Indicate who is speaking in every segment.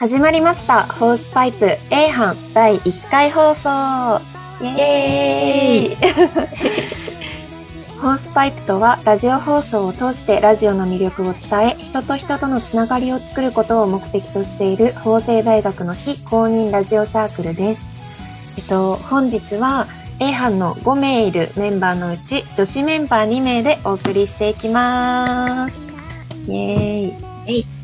Speaker 1: 始まりました。ホースパイプ A 班第1回放送。イエーイ ホースパイプとは、ラジオ放送を通してラジオの魅力を伝え、人と人とのつながりを作ることを目的としている法政大学の非公認ラジオサークルです。えっと、本日は A 班の5名いるメンバーのうち、女子メンバー2名でお送りしていきます。イエーイ。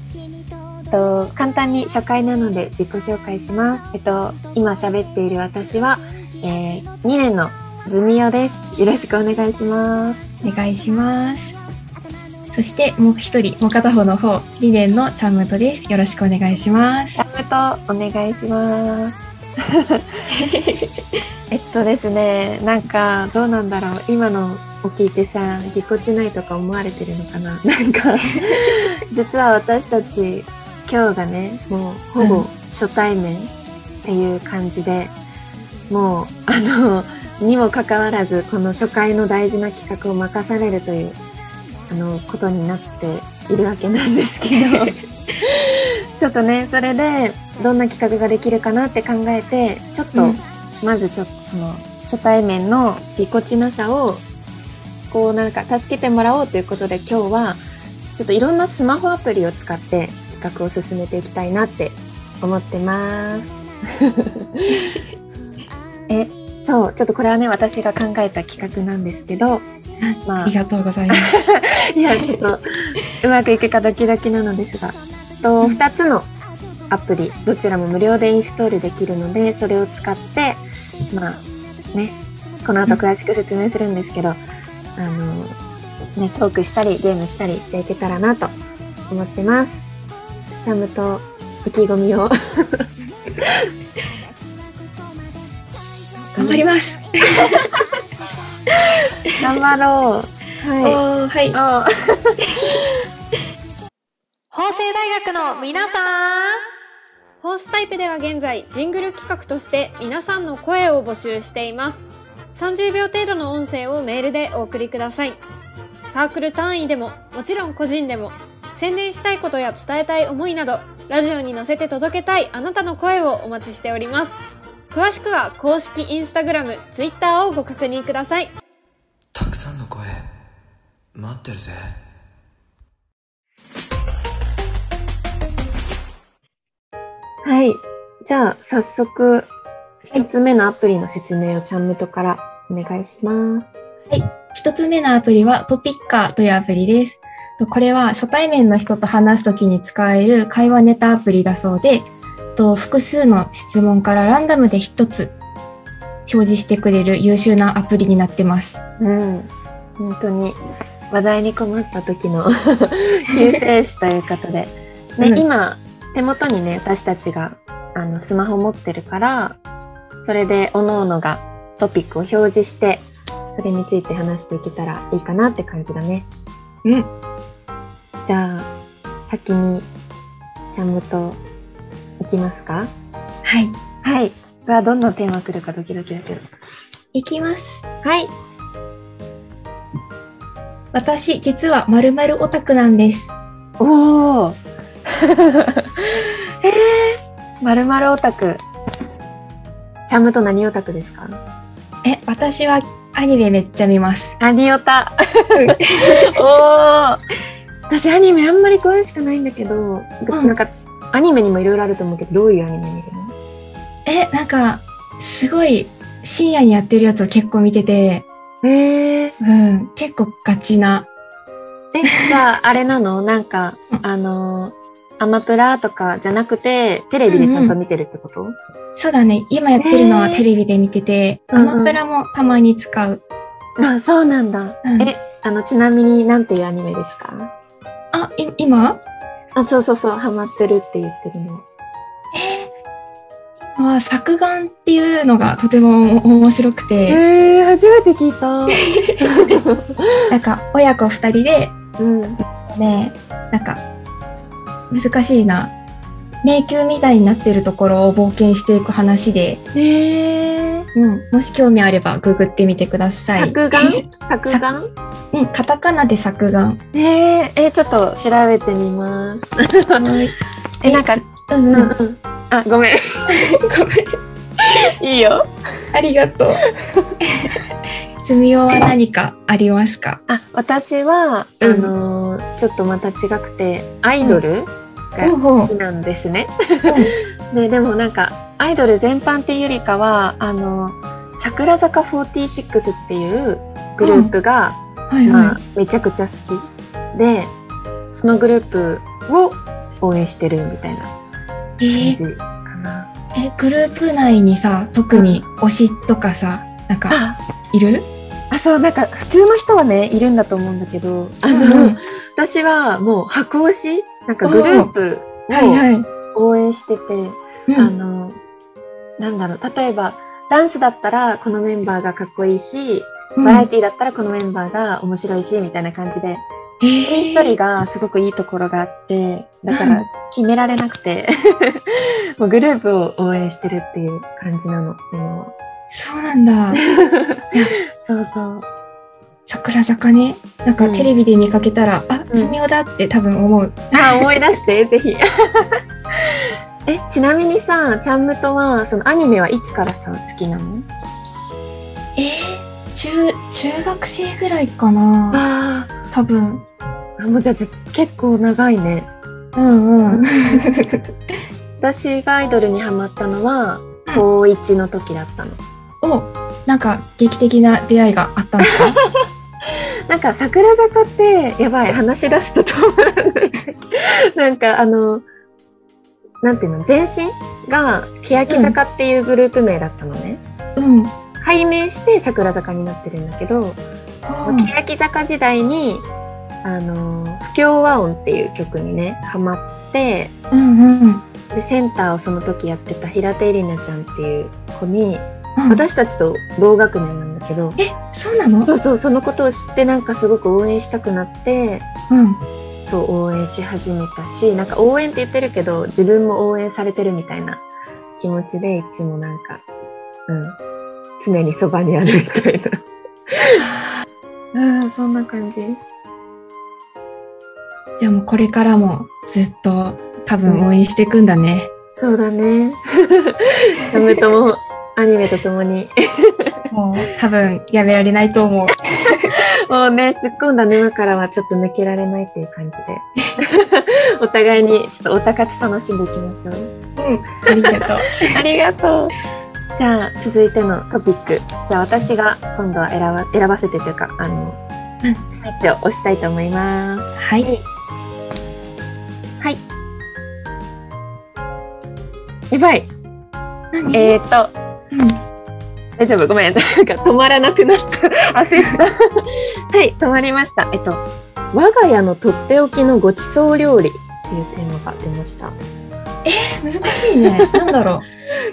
Speaker 1: と、簡単に初回なので自己紹介します。えっと、今喋っている私は、えー、2年のズミオです。よろしくお願いします。
Speaker 2: お願いします。そしてもう一人、もう片方の方、2年のチャムトです。よろしくお願いします。
Speaker 1: ラムとお願いします。えっとですね、なんかどうなんだろう。今のを聞いてさ、ぎこちないとか思われてるのかな。なんか、実は私たち今日がね、もうほぼ初対面っていう感じで、もうあの、にもかかわらずこの初回の大事な企画を任されるというあのことになっているわけなんですけど。ちょっとねそれでどんな企画ができるかなって考えてちょっと、
Speaker 2: うん。
Speaker 1: まずちょっとその初対面のぎこちなさをこうなんか助けてもらおうということで今日はちょっといろんなスマホアプリを使って企画を進めていきたいなって思ってます。えそうちょっとこれはね私が考えた企画なんですけどま
Speaker 2: ありがとうございます。
Speaker 1: いや、ちょっと、うまくいくかドキドキなのですが、と、
Speaker 2: うん
Speaker 1: 2つのアプリ、どちらも無料でインストールできるので、それを使って、まあ、ね、この後詳しく説明するんですけど、あの、ね、トークしたり、ゲームしたりしていけたらなと思ってます。チャムと意気込みを。
Speaker 2: 頑張ります。
Speaker 1: 頑張ろう。
Speaker 2: お
Speaker 1: はい。
Speaker 2: ーはい。
Speaker 1: あ
Speaker 3: 法政大学の皆さんホースタイプでは現在、ジングル企画として皆さんの声を募集しています。30秒程度の音声をメールでお送りください。サークル単位でも、もちろん個人でも、宣伝したいことや伝えたい思いなど、ラジオに乗せて届けたいあなたの声をお待ちしております。詳しくは公式インスタグラム、ツイッターをご確認ください。
Speaker 4: たくさんの声待ってるぜ
Speaker 1: はい。じゃあ、早速、一つ目のアプリの説明をチャンムトからお願いします。
Speaker 2: 一つ目のアプリはトピッカーというアプリです。とこれは初対面の人と話すときに使える会話ネタアプリだそうで、と複数の質問からランダムで一つ表示してくれる優秀なアプリになってます。
Speaker 1: うん。本当に、話題に困った時の 救世主ということで。ね、
Speaker 2: うん
Speaker 1: 今、手元にね、私たちが、あの、スマホ持ってるから、それで、各々がトピックを表示して、それについて話していけたらいいかなって感じだね。
Speaker 2: うん。
Speaker 1: じゃあ、先に、チャムと、いきますか？
Speaker 2: はい。
Speaker 1: はい。うわ、どんなテーマ来るかドキドキだけど。
Speaker 2: いきます。
Speaker 1: はい。
Speaker 2: 私、実は〇〇オタクなんです。
Speaker 1: おお。えー、まるまるオタク。チャムと何オタクですか？
Speaker 2: え、私はアニメめっちゃ見ます。
Speaker 1: アニオタ。おお。私アニメあんまり詳しくないんだけど、
Speaker 2: ん
Speaker 1: なんかアニメにもいろいろあると思うけど、どういうアニメ見るの？
Speaker 2: え、なんか、すごい深夜にやってるやつを結構見てて、
Speaker 1: えー、
Speaker 2: うん、結構ガチな。
Speaker 1: え、じゃああれなの？なんか、あのアマプラとかじゃなくて、テレビでちゃんと見てるってこと、
Speaker 2: そうだね、今やってるのは
Speaker 1: えー。
Speaker 2: テレビで見てて、
Speaker 1: うんうん。
Speaker 2: アマプラもたまに使う。
Speaker 1: あ、そうなんだ。
Speaker 2: うん。
Speaker 1: え、あの、ちなみになんていうアニメですか？
Speaker 2: あ、い今？
Speaker 1: あ、そうそうそう、ハマってるって言ってるの。
Speaker 2: は作画っていうのがとても面白くて、
Speaker 1: えー、初めて聞いた。
Speaker 2: なんか親子二人で、
Speaker 1: うん。
Speaker 2: ね、なんか難しいな。迷宮みたいになってるところを冒険していく話で、
Speaker 1: えー、
Speaker 2: うん、もし興味あればググってみてください。
Speaker 1: 作画？作画？
Speaker 2: うん、カタカナで作画。
Speaker 1: えー、えー、ちょっと調べてみます。え、なんか、
Speaker 2: うんうん。
Speaker 1: うん。あ、ごめん。
Speaker 2: ごめん。
Speaker 1: いいよ。
Speaker 2: ありがとう。つみおは何かありますか？
Speaker 1: あ、私は、
Speaker 2: うん
Speaker 1: あのーちょっとまた違くて、アイドル？
Speaker 2: うほう
Speaker 1: 好きなんですね。で、でもなんか、アイドル全般っていうよりかは、あの、桜坂46っていうグループが、
Speaker 2: はいは
Speaker 1: まあ、めちゃくちゃ好き。で、そのグループを応援してるみたいな感じかな。
Speaker 2: え、グループ内にさ、特に推しとかさ、なんか、
Speaker 1: あ、
Speaker 2: いる？
Speaker 1: あ、そう、なんか普通の人はね、いるんだと思うんだけど、あの、
Speaker 2: うん。
Speaker 1: 私はもう箱推しなんかグループを
Speaker 2: はいはい。
Speaker 1: 応援してて、
Speaker 2: うん
Speaker 1: あの、なんだろう、例えば、ダンスだったらこのメンバーがかっこいいし、
Speaker 2: うん
Speaker 1: バラエティだったらこのメンバーが面白いし、みたいな感じで、
Speaker 2: え
Speaker 1: 一人一人がすごくいいところがあって、だから決められなくて、もうグループを応援してるっていう感じなの。今は
Speaker 2: そうなんだ。
Speaker 1: そうそう。
Speaker 2: 桜坂ね。なんか
Speaker 1: うん
Speaker 2: テレビで見かけたら、あ、
Speaker 1: うん
Speaker 2: つみおだって多分思う。
Speaker 1: あ、思い出して、ぜひ。え、ちなみにさ、ちゃんむとは、そのアニメはいつからさ、好きなの？
Speaker 2: えー、中、中学生ぐらいかな
Speaker 1: あ
Speaker 2: 多分。
Speaker 1: あ、もうじゃあず結構長いね。
Speaker 2: うんうん。
Speaker 1: 私がアイドルにハマったのは、高1の時だったの。
Speaker 2: お、なんか劇的な出会いがあったんですか？
Speaker 1: なんか桜坂って、やばい、話し出すと止まらない。なんかあの、なんていうの、前身が、欅坂っていうグループ名だったのね。
Speaker 2: うん。
Speaker 1: 改名して桜坂になってるんだけど、
Speaker 2: うん
Speaker 1: 欅坂時代に、あの、不協和音っていう曲にね、ハマって、
Speaker 2: うんうん。
Speaker 1: で、センターをその時やってた平手絵里奈ちゃんっていう子に、
Speaker 2: うん、
Speaker 1: 私たちと同学年なんだけど、
Speaker 2: え、そうなの？
Speaker 1: そうそう、そのことを知ってなんかすごく応援したくなって、
Speaker 2: うん。
Speaker 1: そう応援し始めたし、なんか応援って言ってるけど、自分も応援されてるみたいな気持ちで、いつもなんか、うん、常にそばにあるみたいな。うん、そんな感じ。
Speaker 2: じゃあもうこれからもずっと多分応援していくんだね。
Speaker 1: そうだね。サムともアニメとともに。
Speaker 2: もう多分やめられないと思う。
Speaker 1: もうね、突っ込んだ沼からはちょっと抜けられないっていう感じで。お互いにちょっとおたかつ楽しんでいきましょう。
Speaker 2: ありがとう。
Speaker 1: ありがとう。じゃあ、続いてのトピック。じゃあ、私が今度は選ば選ばせてというか、あの、
Speaker 2: うん
Speaker 1: スイッチを押したいと思います。
Speaker 2: はい。
Speaker 1: はい。やばい。
Speaker 2: 何？
Speaker 1: えーと、
Speaker 2: うん
Speaker 1: 大丈夫？ごめん。なんか止まらなくなった。焦った。はい、止まりました。えっと、我が家のとっておきのごちそう料理っていうテーマが出ました。
Speaker 2: 難しいね。なんだろう。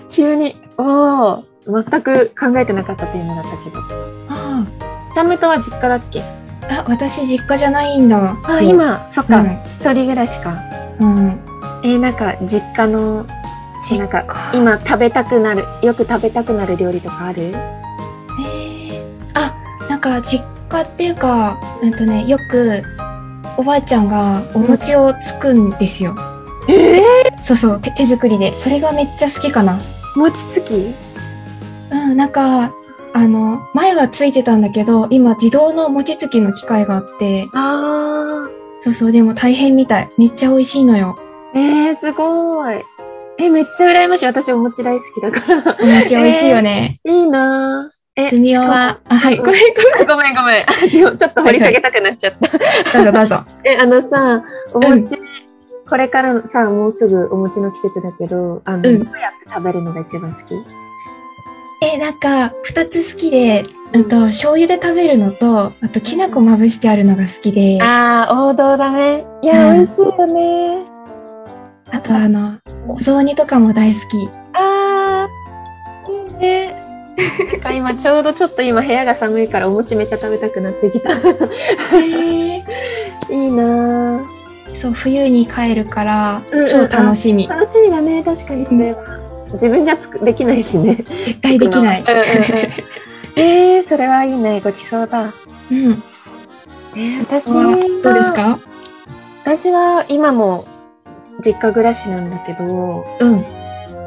Speaker 1: 急に、おー、全く考えてなかったテーマだったけど。
Speaker 2: あ
Speaker 1: ちゃとは実家だっけ？
Speaker 2: あ、あ私実家じゃないんだ。
Speaker 1: あ、今、そっか、
Speaker 2: うん
Speaker 1: 一人暮らしか。
Speaker 2: うん。
Speaker 1: えーなんか、実家の、
Speaker 2: 実
Speaker 1: なんか
Speaker 2: 家。、
Speaker 1: 今食べたくなる、よく食べたくなる料理とかある？
Speaker 2: えー、あ、なんか実家っていうか、うんとね、よくおばあちゃんがお餅をつくんですよ。
Speaker 1: ええ
Speaker 2: そうそう、手手作りで。それがめっちゃ好きかな。
Speaker 1: 餅つき？
Speaker 2: うん、なんか、あの、前はついてたんだけど、今自動の餅つきの機械があって、
Speaker 1: あ
Speaker 2: そうそう、でも大変みたい。めっちゃ美味しいのよ。
Speaker 1: ー、えー、すごい。え、めっちゃ羨ましい。私お餅大好きだから。
Speaker 2: お餅美味しいよね。
Speaker 1: いいなぁ。え、
Speaker 2: つみおは、あ、はい、ごめんごめん。
Speaker 1: ごめんごめん。あちょっと掘り下げたくなっちゃった。
Speaker 2: どうぞどうぞ。
Speaker 1: え、あのさ、お餅、これからさ、もうすぐお餅の季節だけど、あの、
Speaker 2: うん
Speaker 1: どうやって食べるのが一番好き？
Speaker 2: え、なんか、二つ好きで、うんと、醤油で食べるのと、あと、きな粉まぶしてあるのが好きで、あ
Speaker 1: あー、王道だね。いや、
Speaker 2: うん
Speaker 1: 美味しいよね。
Speaker 2: と、あの、お雑煮とかも大好き。
Speaker 1: あー、いいね。なんか今ちょうどちょっと今部屋が寒いからお餅めっちゃ食べたくなってきた。い
Speaker 2: へ
Speaker 1: いなぁ。
Speaker 2: そう、冬に帰るから
Speaker 1: うんうん、
Speaker 2: 超楽しみ。
Speaker 1: 楽しみだね、確かにそれは。自分じゃつくできないしね。
Speaker 2: 絶対できない
Speaker 1: うん。うんうんえー、それはいいね。ごちそうだ。
Speaker 2: うん。
Speaker 1: えー、私
Speaker 2: はどうですか？
Speaker 1: 私は今も実家暮らしなんだけど、
Speaker 2: うん。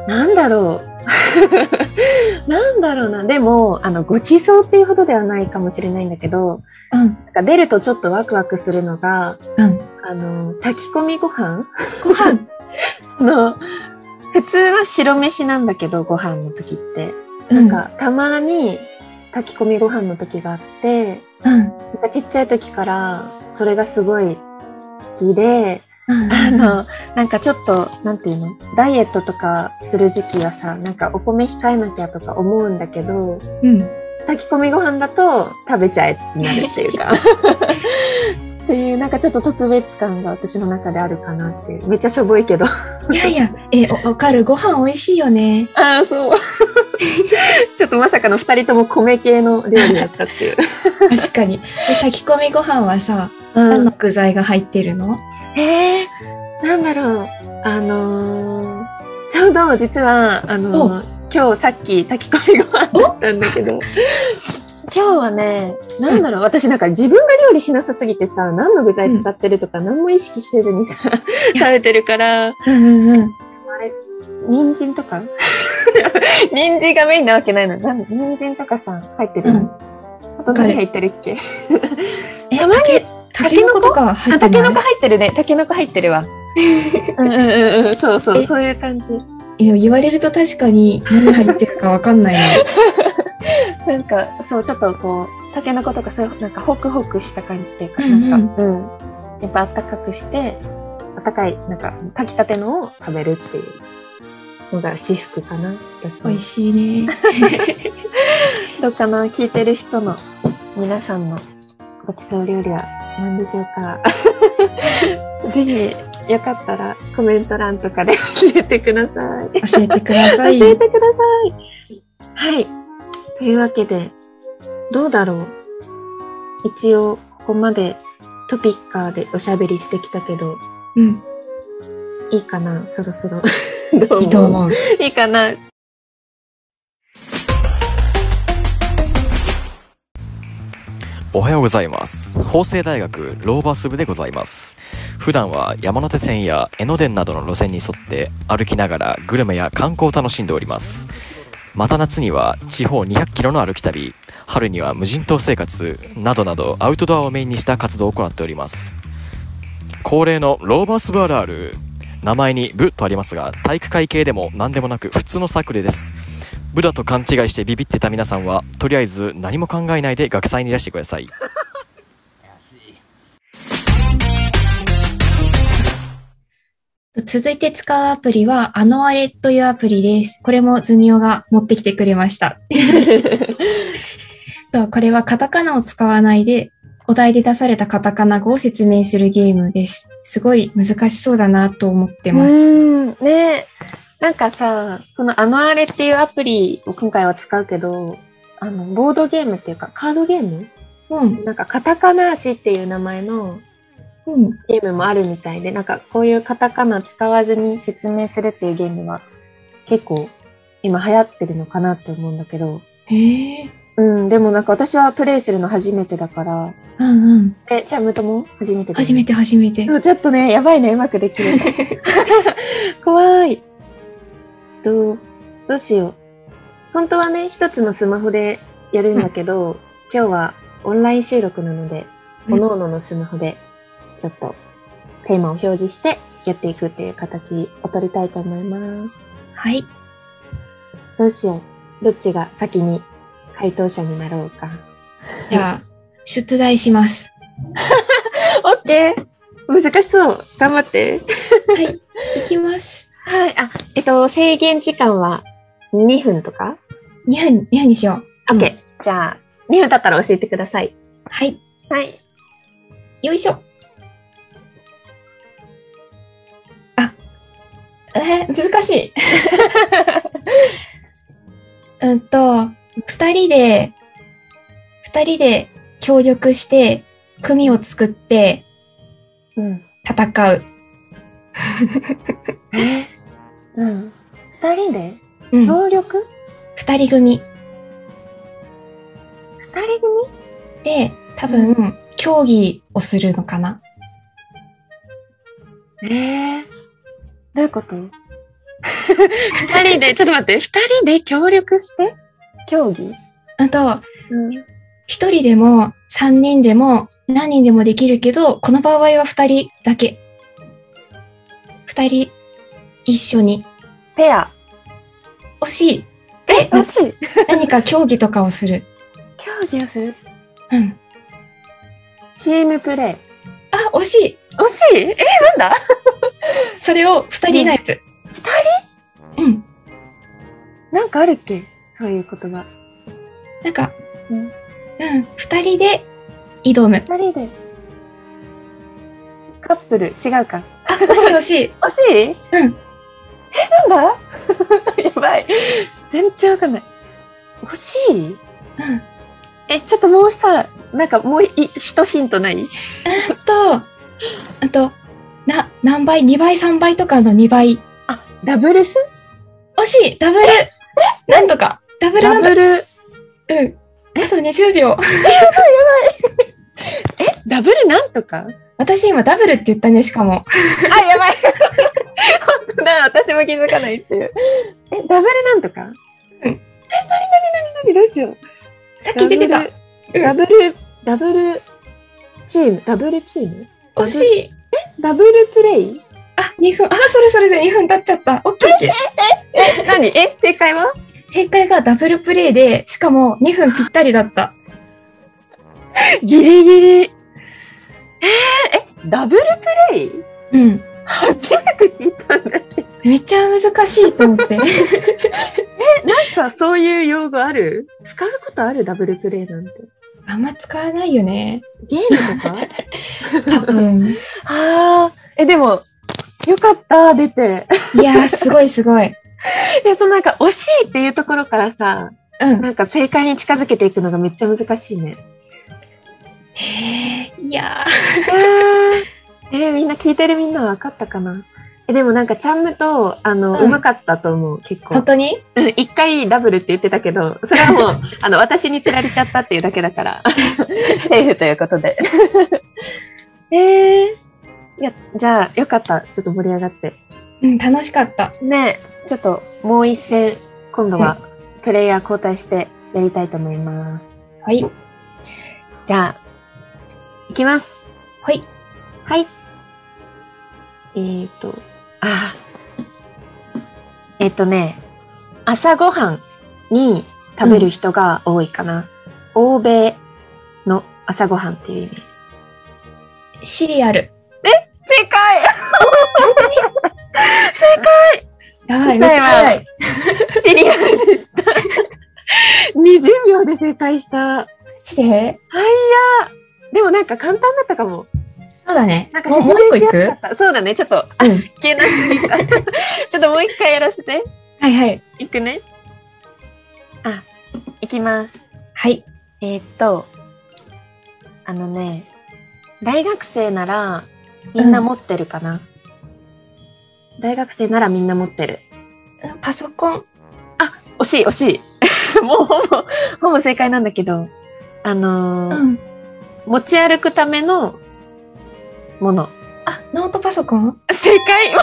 Speaker 1: なんだろう。なんだろうな。でも、あの、ごちそうっていうほどではないかもしれないんだけど、
Speaker 2: うん。
Speaker 1: なんか出るとちょっとワクワクするのが、
Speaker 2: うん。
Speaker 1: あの、炊き込みご飯？
Speaker 2: ご飯？
Speaker 1: の、普通は白飯なんだけど、ご飯の時って。
Speaker 2: うん。
Speaker 1: なんか、たまに炊き込みご飯の時があって、
Speaker 2: うん。
Speaker 1: なんかちっちゃい時から、それがすごい好きで、
Speaker 2: うん。
Speaker 1: あの、なんかちょっと、なんていうの？ダイエットとかする時期はさ、なんかお米控えなきゃとか思うんだけど、
Speaker 2: うん。
Speaker 1: 炊き込みご飯だと食べちゃえってなるっていうか。っていう、なんかちょっと特別感が私の中であるかなっていう。めっちゃしょぼいけど。
Speaker 2: いやいや、え、おわかる？ご飯美味しいよね。
Speaker 1: ああ、そう。ちょっとまさかの二人とも米系の料理だったっていう。
Speaker 2: 確かに。で、炊き込みご飯はさ、
Speaker 1: うん
Speaker 2: 何の。具材が入ってるの？
Speaker 1: えー、なんだろう。あのー、ちょうど実は、あのー今日さっき炊き込みご飯だったんだけど、今日はね、なんだろう、私なんか自分が料理しなさすぎてさ、何の具材使ってるとか何も意識してずにさ、食べてるから、
Speaker 2: うんうんうん。
Speaker 1: あれ、人参とか？人参がメインなわけないの。なん人参とかさ、入ってる
Speaker 2: うん。
Speaker 1: の、あと何入ってるっけ？
Speaker 2: え、
Speaker 1: たまに
Speaker 2: たけ、たけのことかは入
Speaker 1: あ、
Speaker 2: ってない
Speaker 1: タケノコ入ってるね。タケノコ入ってるわ。うんうんうんうん。そうそう、
Speaker 2: え？
Speaker 1: そういう感じ。
Speaker 2: 言われると確かに何入ってるかわかんないね。
Speaker 1: なんか、そう、ちょっとこう、タケノコとかそういう、なんかホクホクした感じっていうか、
Speaker 2: うんうん
Speaker 1: なんか、うん。やっぱあったかくして、あったかい、なんか、炊きたてのを食べるっていうのが私服かな。
Speaker 2: 美味しいね。
Speaker 1: どうかな？聞いてる人の皆さんのごちそう料理は何でしょうか ぜひ、よかったらコメント欄とかで教えてください。
Speaker 2: 教えてください。
Speaker 1: 教えてください。はい。というわけで、どうだろう一応、ここまでトピッカーでおしゃべりしてきたけど、
Speaker 2: うん。
Speaker 1: いいかな？そろそろ。どう
Speaker 2: いいと思う？
Speaker 1: いいかな？
Speaker 5: おはようございます。法政大学ローバス部でございます。普段は山手線や江ノ電などの路線に沿って歩きながらグルメや観光を楽しんでおります。また夏には地方200キロの歩き旅、春には無人島生活などなどアウトドアをメインにした活動を行っております。恒例のローバース部あるある。名前に部とありますが、体育会系でも何でもなく普通のサークルです。部だと勘違いしてビビってた皆さんは、とりあえず何も考えないで学祭にいらしてください。
Speaker 2: 続いて使うアプリは、あのあれというアプリです。これもズミオが持ってきてくれました。とこれはカタカナを使わないで、お題で出されたカタカナ語を説明するゲームです。すごい難しそうだなと思ってま
Speaker 1: う
Speaker 2: す。
Speaker 1: ねなんかさ、このあのあれっていうアプリを今回は使うけど、あの、ボードゲームっていうか、カードゲーム？
Speaker 2: うん。
Speaker 1: なんか、カタカナ足っていう名前の
Speaker 2: うん。
Speaker 1: ゲームもあるみたいで、なんか、こういうカタカナ使わずに説明するっていうゲームは、結構、今流行ってるのかなと思うんだけど、
Speaker 2: へえ。
Speaker 1: うん、でもなんか私はプレイするの初めてだから、
Speaker 2: うんうん。
Speaker 1: え、チャムとも？初めて
Speaker 2: 初めて初めて。
Speaker 1: そうちょっとね、やばいね、うまくできるか。怖い。どう、どうしよう。本当はね、一つのスマホでやるんだけど、今日はオンライン収録なので、
Speaker 2: うん
Speaker 1: 各々のスマホで、ちょっとテーマを表示してやっていくっていう形を取りたいと思います。
Speaker 2: はい。
Speaker 1: どうしよう。どっちが先に回答者になろうか。
Speaker 2: じゃあ、出題します。
Speaker 1: オッケー難しそう。頑張って。
Speaker 2: はい。いきます。
Speaker 1: はい。あ、えっと、制限時間は2分とか
Speaker 2: ？2分、2分にしよう。
Speaker 1: オッケー。じゃあ、2分経ったら教えてください。
Speaker 2: はい。
Speaker 1: はい。
Speaker 2: よいしょ。あ、えー難しい。うんと、二人で、二人で協力して、組を作って
Speaker 1: うん。
Speaker 2: 戦う。
Speaker 1: えうん。二人で？
Speaker 2: うん。
Speaker 1: 協力？
Speaker 2: 二人組。
Speaker 1: 二人組？
Speaker 2: で、多分、競技をするのかな。
Speaker 1: ええどういうこと？二人で、ちょっと待って、二人で協力して？競技
Speaker 2: あと、
Speaker 1: うん。
Speaker 2: 一人でも三人でも何人でもできるけど、この場合は二人だけ。二人一緒に。
Speaker 1: ペア。
Speaker 2: 惜しい。
Speaker 1: え、惜しい。
Speaker 2: 何か競技とかをする。
Speaker 1: 競技をする？
Speaker 2: うん。
Speaker 1: チームプレイ。
Speaker 2: あ、惜しい。
Speaker 1: 惜しい？え、なんだ？
Speaker 2: それを二人のやつ。
Speaker 1: 二
Speaker 2: うん。
Speaker 1: なんかあるっけ？そういう言葉。
Speaker 2: なんか、
Speaker 1: うん
Speaker 2: うん。二人で挑む。
Speaker 1: 二人で。カップル、違うか。
Speaker 2: あ、惜しい惜しい。
Speaker 1: 惜しい？
Speaker 2: うん。
Speaker 1: え、なんだ？やばい。全然わかんない。惜しい？
Speaker 2: うん。
Speaker 1: え、ちょっともうさ、なんかもうい一ヒントない？
Speaker 2: あと、あと、な、何倍 ?2 倍、3倍とかの2倍。
Speaker 1: あ、ダブルス？
Speaker 2: 惜しいダブルなんとかダブル
Speaker 1: ダブル、
Speaker 2: うん。あと20秒。
Speaker 1: え、ダブルなんとか？
Speaker 2: 私今ダブルって言ったね、しかも。
Speaker 1: あ、やばい。本当だ、私も気づかないっていう。え、ダブルなんとか？
Speaker 2: うん
Speaker 1: え、なになになになにどうしよう。
Speaker 2: さっき出てた。
Speaker 1: ダブル、ダブルチーム、ダブルチーム？
Speaker 2: 惜しい。
Speaker 1: ダブルプレイ？
Speaker 2: あ、2分。あ、それそれで2分経っちゃった。オッケーオッケー。
Speaker 1: え、正解は？
Speaker 2: 正解がダブルプレイで、しかも2分ぴったりだった。
Speaker 1: ギリギリ。えー、え、ダブルプレイ？
Speaker 2: うん。
Speaker 1: 初めて聞いたんだけど。
Speaker 2: めっちゃ難しいと思って。
Speaker 1: なんかそういう用語ある？使うことある？ダブルプレイなんて。
Speaker 2: あんま使わないよね。
Speaker 1: ゲームとか？
Speaker 2: 多分。
Speaker 1: ああ、え、でも、よかった、出て。
Speaker 2: いやー、すごいすごい。
Speaker 1: いや、そのなんか、惜しいっていうところからさ、
Speaker 2: うん。
Speaker 1: なんか正解に近づけていくのがめっちゃ難しいね。
Speaker 2: へーいや
Speaker 1: えー、みんな聞いてるみんなは分かったかな？え、でもなんか、チャンムと、あの、
Speaker 2: う
Speaker 1: まかったと思う、結
Speaker 2: ー、本
Speaker 1: 構。
Speaker 2: 当に？
Speaker 1: うん、一回ダブルって言ってたけど、それはもう、あの、私に釣られちゃったっていうだけだから、セーフということで。えー、いや、じゃあ、よかった。ちょっと盛り上がって。
Speaker 2: うん、楽しかった。
Speaker 1: ねえ、ちょっともう一戦、今度はプレイヤー交代してやりたいと思います。
Speaker 2: はい。
Speaker 1: じゃあ、いきます。
Speaker 2: はい。
Speaker 1: はい。えーと、あえっ、とね、朝ごはんに食べる人が多いかな。欧米の朝ごはんっていう意味です。
Speaker 2: シリアル。
Speaker 1: 正解
Speaker 2: はい、めっち
Speaker 1: 答えは
Speaker 2: ゃ早い。
Speaker 1: シリアルでした。20秒で正解した。
Speaker 2: マジで？
Speaker 1: でもなんか簡単だったかも。
Speaker 2: そうだね
Speaker 1: なん。か
Speaker 2: もう、一個いく？
Speaker 1: そうだね。ちょっと、あ、
Speaker 2: うん。
Speaker 1: いけなすぎた。ちょっともう一回やらせて。
Speaker 2: はいはい。
Speaker 1: いくね？あ、いきます。
Speaker 2: はい。
Speaker 1: えーっと、あのね、大学生ならみんな持ってるかな？大学生ならみんな持ってる。
Speaker 2: パソコン。
Speaker 1: 惜しい、惜しい。もうほぼ、ほぼ正解なんだけど、あのー
Speaker 2: うん。
Speaker 1: 持ち歩くためのもの。
Speaker 2: あ、ノートパソコン？
Speaker 1: 正解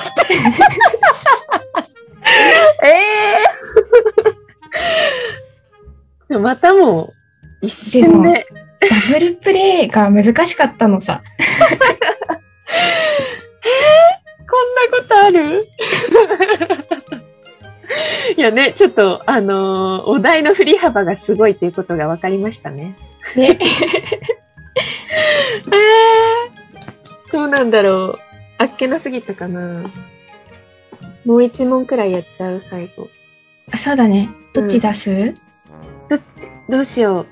Speaker 1: ええ またもう、一瞬で。
Speaker 2: ダブルプレイが難しかったのさ。
Speaker 1: こんなことある？いやね、ちょっと、あのーお題の振り幅がすごいっていうことが分かりましたね。
Speaker 2: ね。
Speaker 1: えー、どうなんだろう。あっけなすぎたかな。もう一問くらいやっちゃう、最後。
Speaker 2: あそうだね。どっち出す、
Speaker 1: どうしよう。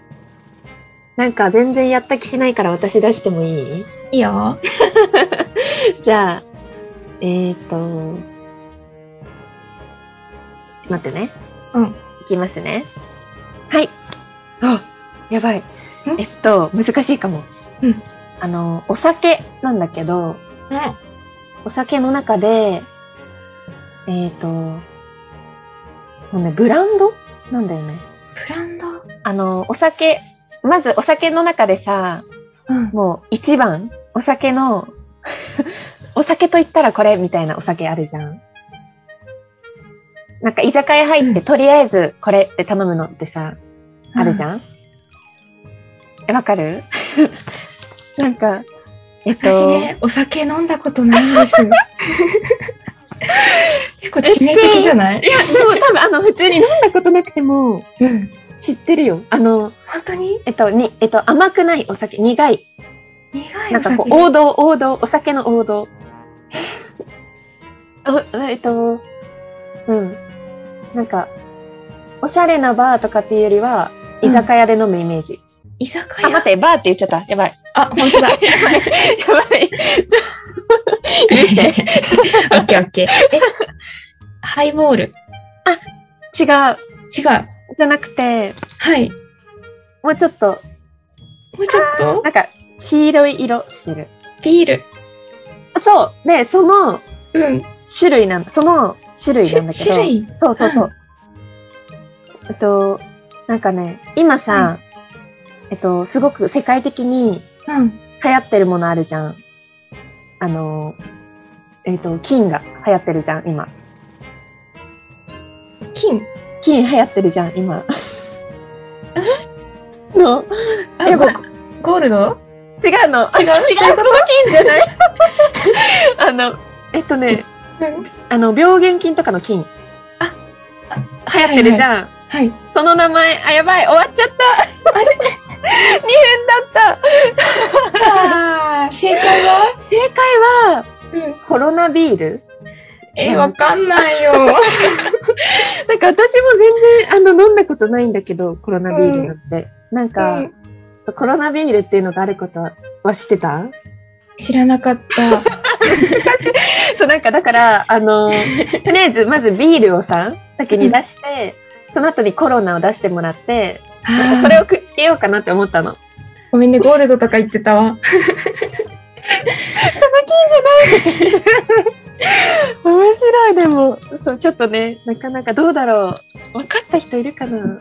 Speaker 1: なんか全然やった気しないから私出してもいい？
Speaker 2: いいよ。
Speaker 1: じゃあ、えーと、待ってね。
Speaker 2: うん。
Speaker 1: いきますね。はい。あ、やばい。
Speaker 2: ん？
Speaker 1: えっと、難しいかも。
Speaker 2: うん。
Speaker 1: あの、お酒なんだけど、
Speaker 2: うん。
Speaker 1: お酒の中で、えっ、と、もうね、ブランドなんだよね。
Speaker 2: ブランド？
Speaker 1: あの、お酒、まずお酒の中でさ、
Speaker 2: うん。
Speaker 1: もう一番、お酒の、お酒と言ったらこれみたいなお酒あるじゃん。なんか居酒屋入って、とりあえずこれって頼むのってさ、あるじゃん、え、わかる？なんか、えっと、
Speaker 2: 私ね、お酒飲んだことないんです。結構致命的じゃない、
Speaker 1: いや、でも多分あの、普通に飲んだことなくても
Speaker 2: うん。
Speaker 1: 知ってるよ。あの、
Speaker 2: 本当に？
Speaker 1: えっと、に、えっと、甘くないお酒、苦い。
Speaker 2: 苦い
Speaker 1: なんかこう、王道、王道、お酒の王道。おえっと、うん。なんか、おしゃれなバーとかっていうよりは、居酒屋で飲むイメージ。
Speaker 2: 居酒
Speaker 1: あ、
Speaker 2: 屋
Speaker 1: 待って、バーって言っちゃった。やばい。
Speaker 2: あ、本当だ。
Speaker 1: やばい。やばい。許して。
Speaker 2: オッケーオッケー。え、ハイボール。
Speaker 1: 違う。
Speaker 2: 違う。は
Speaker 1: じゃなくて、
Speaker 2: い。
Speaker 1: もうちょっと、
Speaker 2: もうちょっと？
Speaker 1: なんか、黄色い色してる。
Speaker 2: ビール。
Speaker 1: そう。で、その
Speaker 2: うん。
Speaker 1: 種類なんその種類なんだけど。
Speaker 2: 種類？
Speaker 1: そうそうそう。えっと、なんかね、今さ、えっと、すごく世界的に
Speaker 2: うん。
Speaker 1: 流行ってるものあるじゃん。あの、えっと、金が流行ってるじゃん、今。
Speaker 2: 金？
Speaker 1: 金流行ってるじゃん、今。の、
Speaker 2: あ
Speaker 1: やばい
Speaker 2: ゴゴールド？
Speaker 1: 違うの。違う、違う、その金じゃない。あの、えっとね、
Speaker 2: うん。
Speaker 1: あの、病原菌とかの菌。流行ってるじ
Speaker 2: ん。
Speaker 1: ゃん。
Speaker 2: はい。
Speaker 1: その名前、あ、やばい、終わっちゃった。2分だった。
Speaker 2: 正解は？
Speaker 1: 正解は、
Speaker 2: うん。
Speaker 1: コロナビール？
Speaker 2: え、わかんないよ。
Speaker 1: なんか私も全然、あの、飲んだことないんだけど、コロナビールなんて。なんか、コロナビールっていうのがあることは知ってた？
Speaker 2: 知らなかった。
Speaker 1: そう、なんかだから、あの、とりあえず、まずビールをさ、先に出して、その後にコロナを出してもらって、それをくっつけようかなって思ったの。
Speaker 2: ごめんね、ゴールドとか言ってたわ。
Speaker 1: その金じゃない面白い、でも。そう、ちょっとね、なかなかどうだろう。分かった人いるかな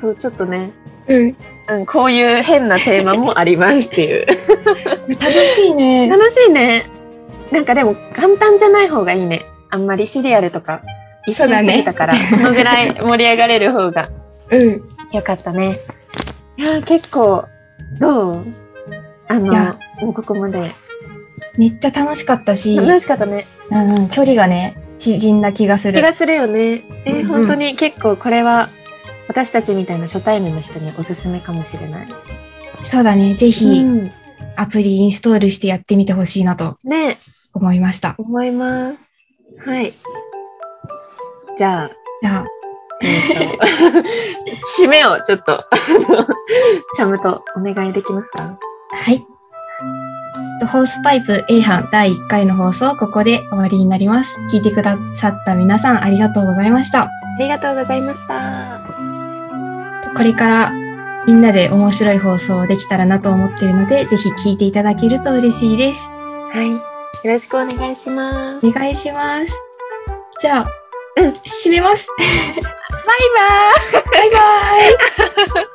Speaker 1: そう、ちょっとね、
Speaker 2: うん。
Speaker 1: うん、こういう変なテーマもありますっていう。
Speaker 2: 楽しいね。
Speaker 1: 楽しいね。なんかでも簡単じゃない方がいいね。あんまりシリアルとか一瞬過ぎたから、このぐらい盛り上がれる方が
Speaker 2: うん。
Speaker 1: よかったね。いやー結構、どう？あのもうここまで。
Speaker 2: めっちゃ楽しかったし、
Speaker 1: 楽しかったね。
Speaker 2: うんうん、距離がね、縮んだ気がする。
Speaker 1: 気がするよね。え
Speaker 2: うん
Speaker 1: 本当に結構これは私たちみたいな初対面の人におすすめかもしれない。
Speaker 2: そうだね、ぜひ、
Speaker 1: うん
Speaker 2: アプリインストールしてやってみてほしいなと
Speaker 1: ね
Speaker 2: 思いました。
Speaker 1: 思います。はい。じゃあ、
Speaker 2: じゃあ、
Speaker 1: 締めをちょっと、ちゃむとお願いできますか？
Speaker 2: はい。ホースパイプ A 班第1回の放送、ここで終わりになります。聞いてくださった皆さんありがとうございました。
Speaker 1: ありがとうございました。
Speaker 2: これからみんなで面白い放送できたらなと思っているので、ぜひ聞いていただけると嬉しいです。
Speaker 1: はい。よろしくお願いします。
Speaker 2: お願いします。じゃあ、
Speaker 1: うん
Speaker 2: 締めます。
Speaker 1: バイバーイ
Speaker 2: バイバイ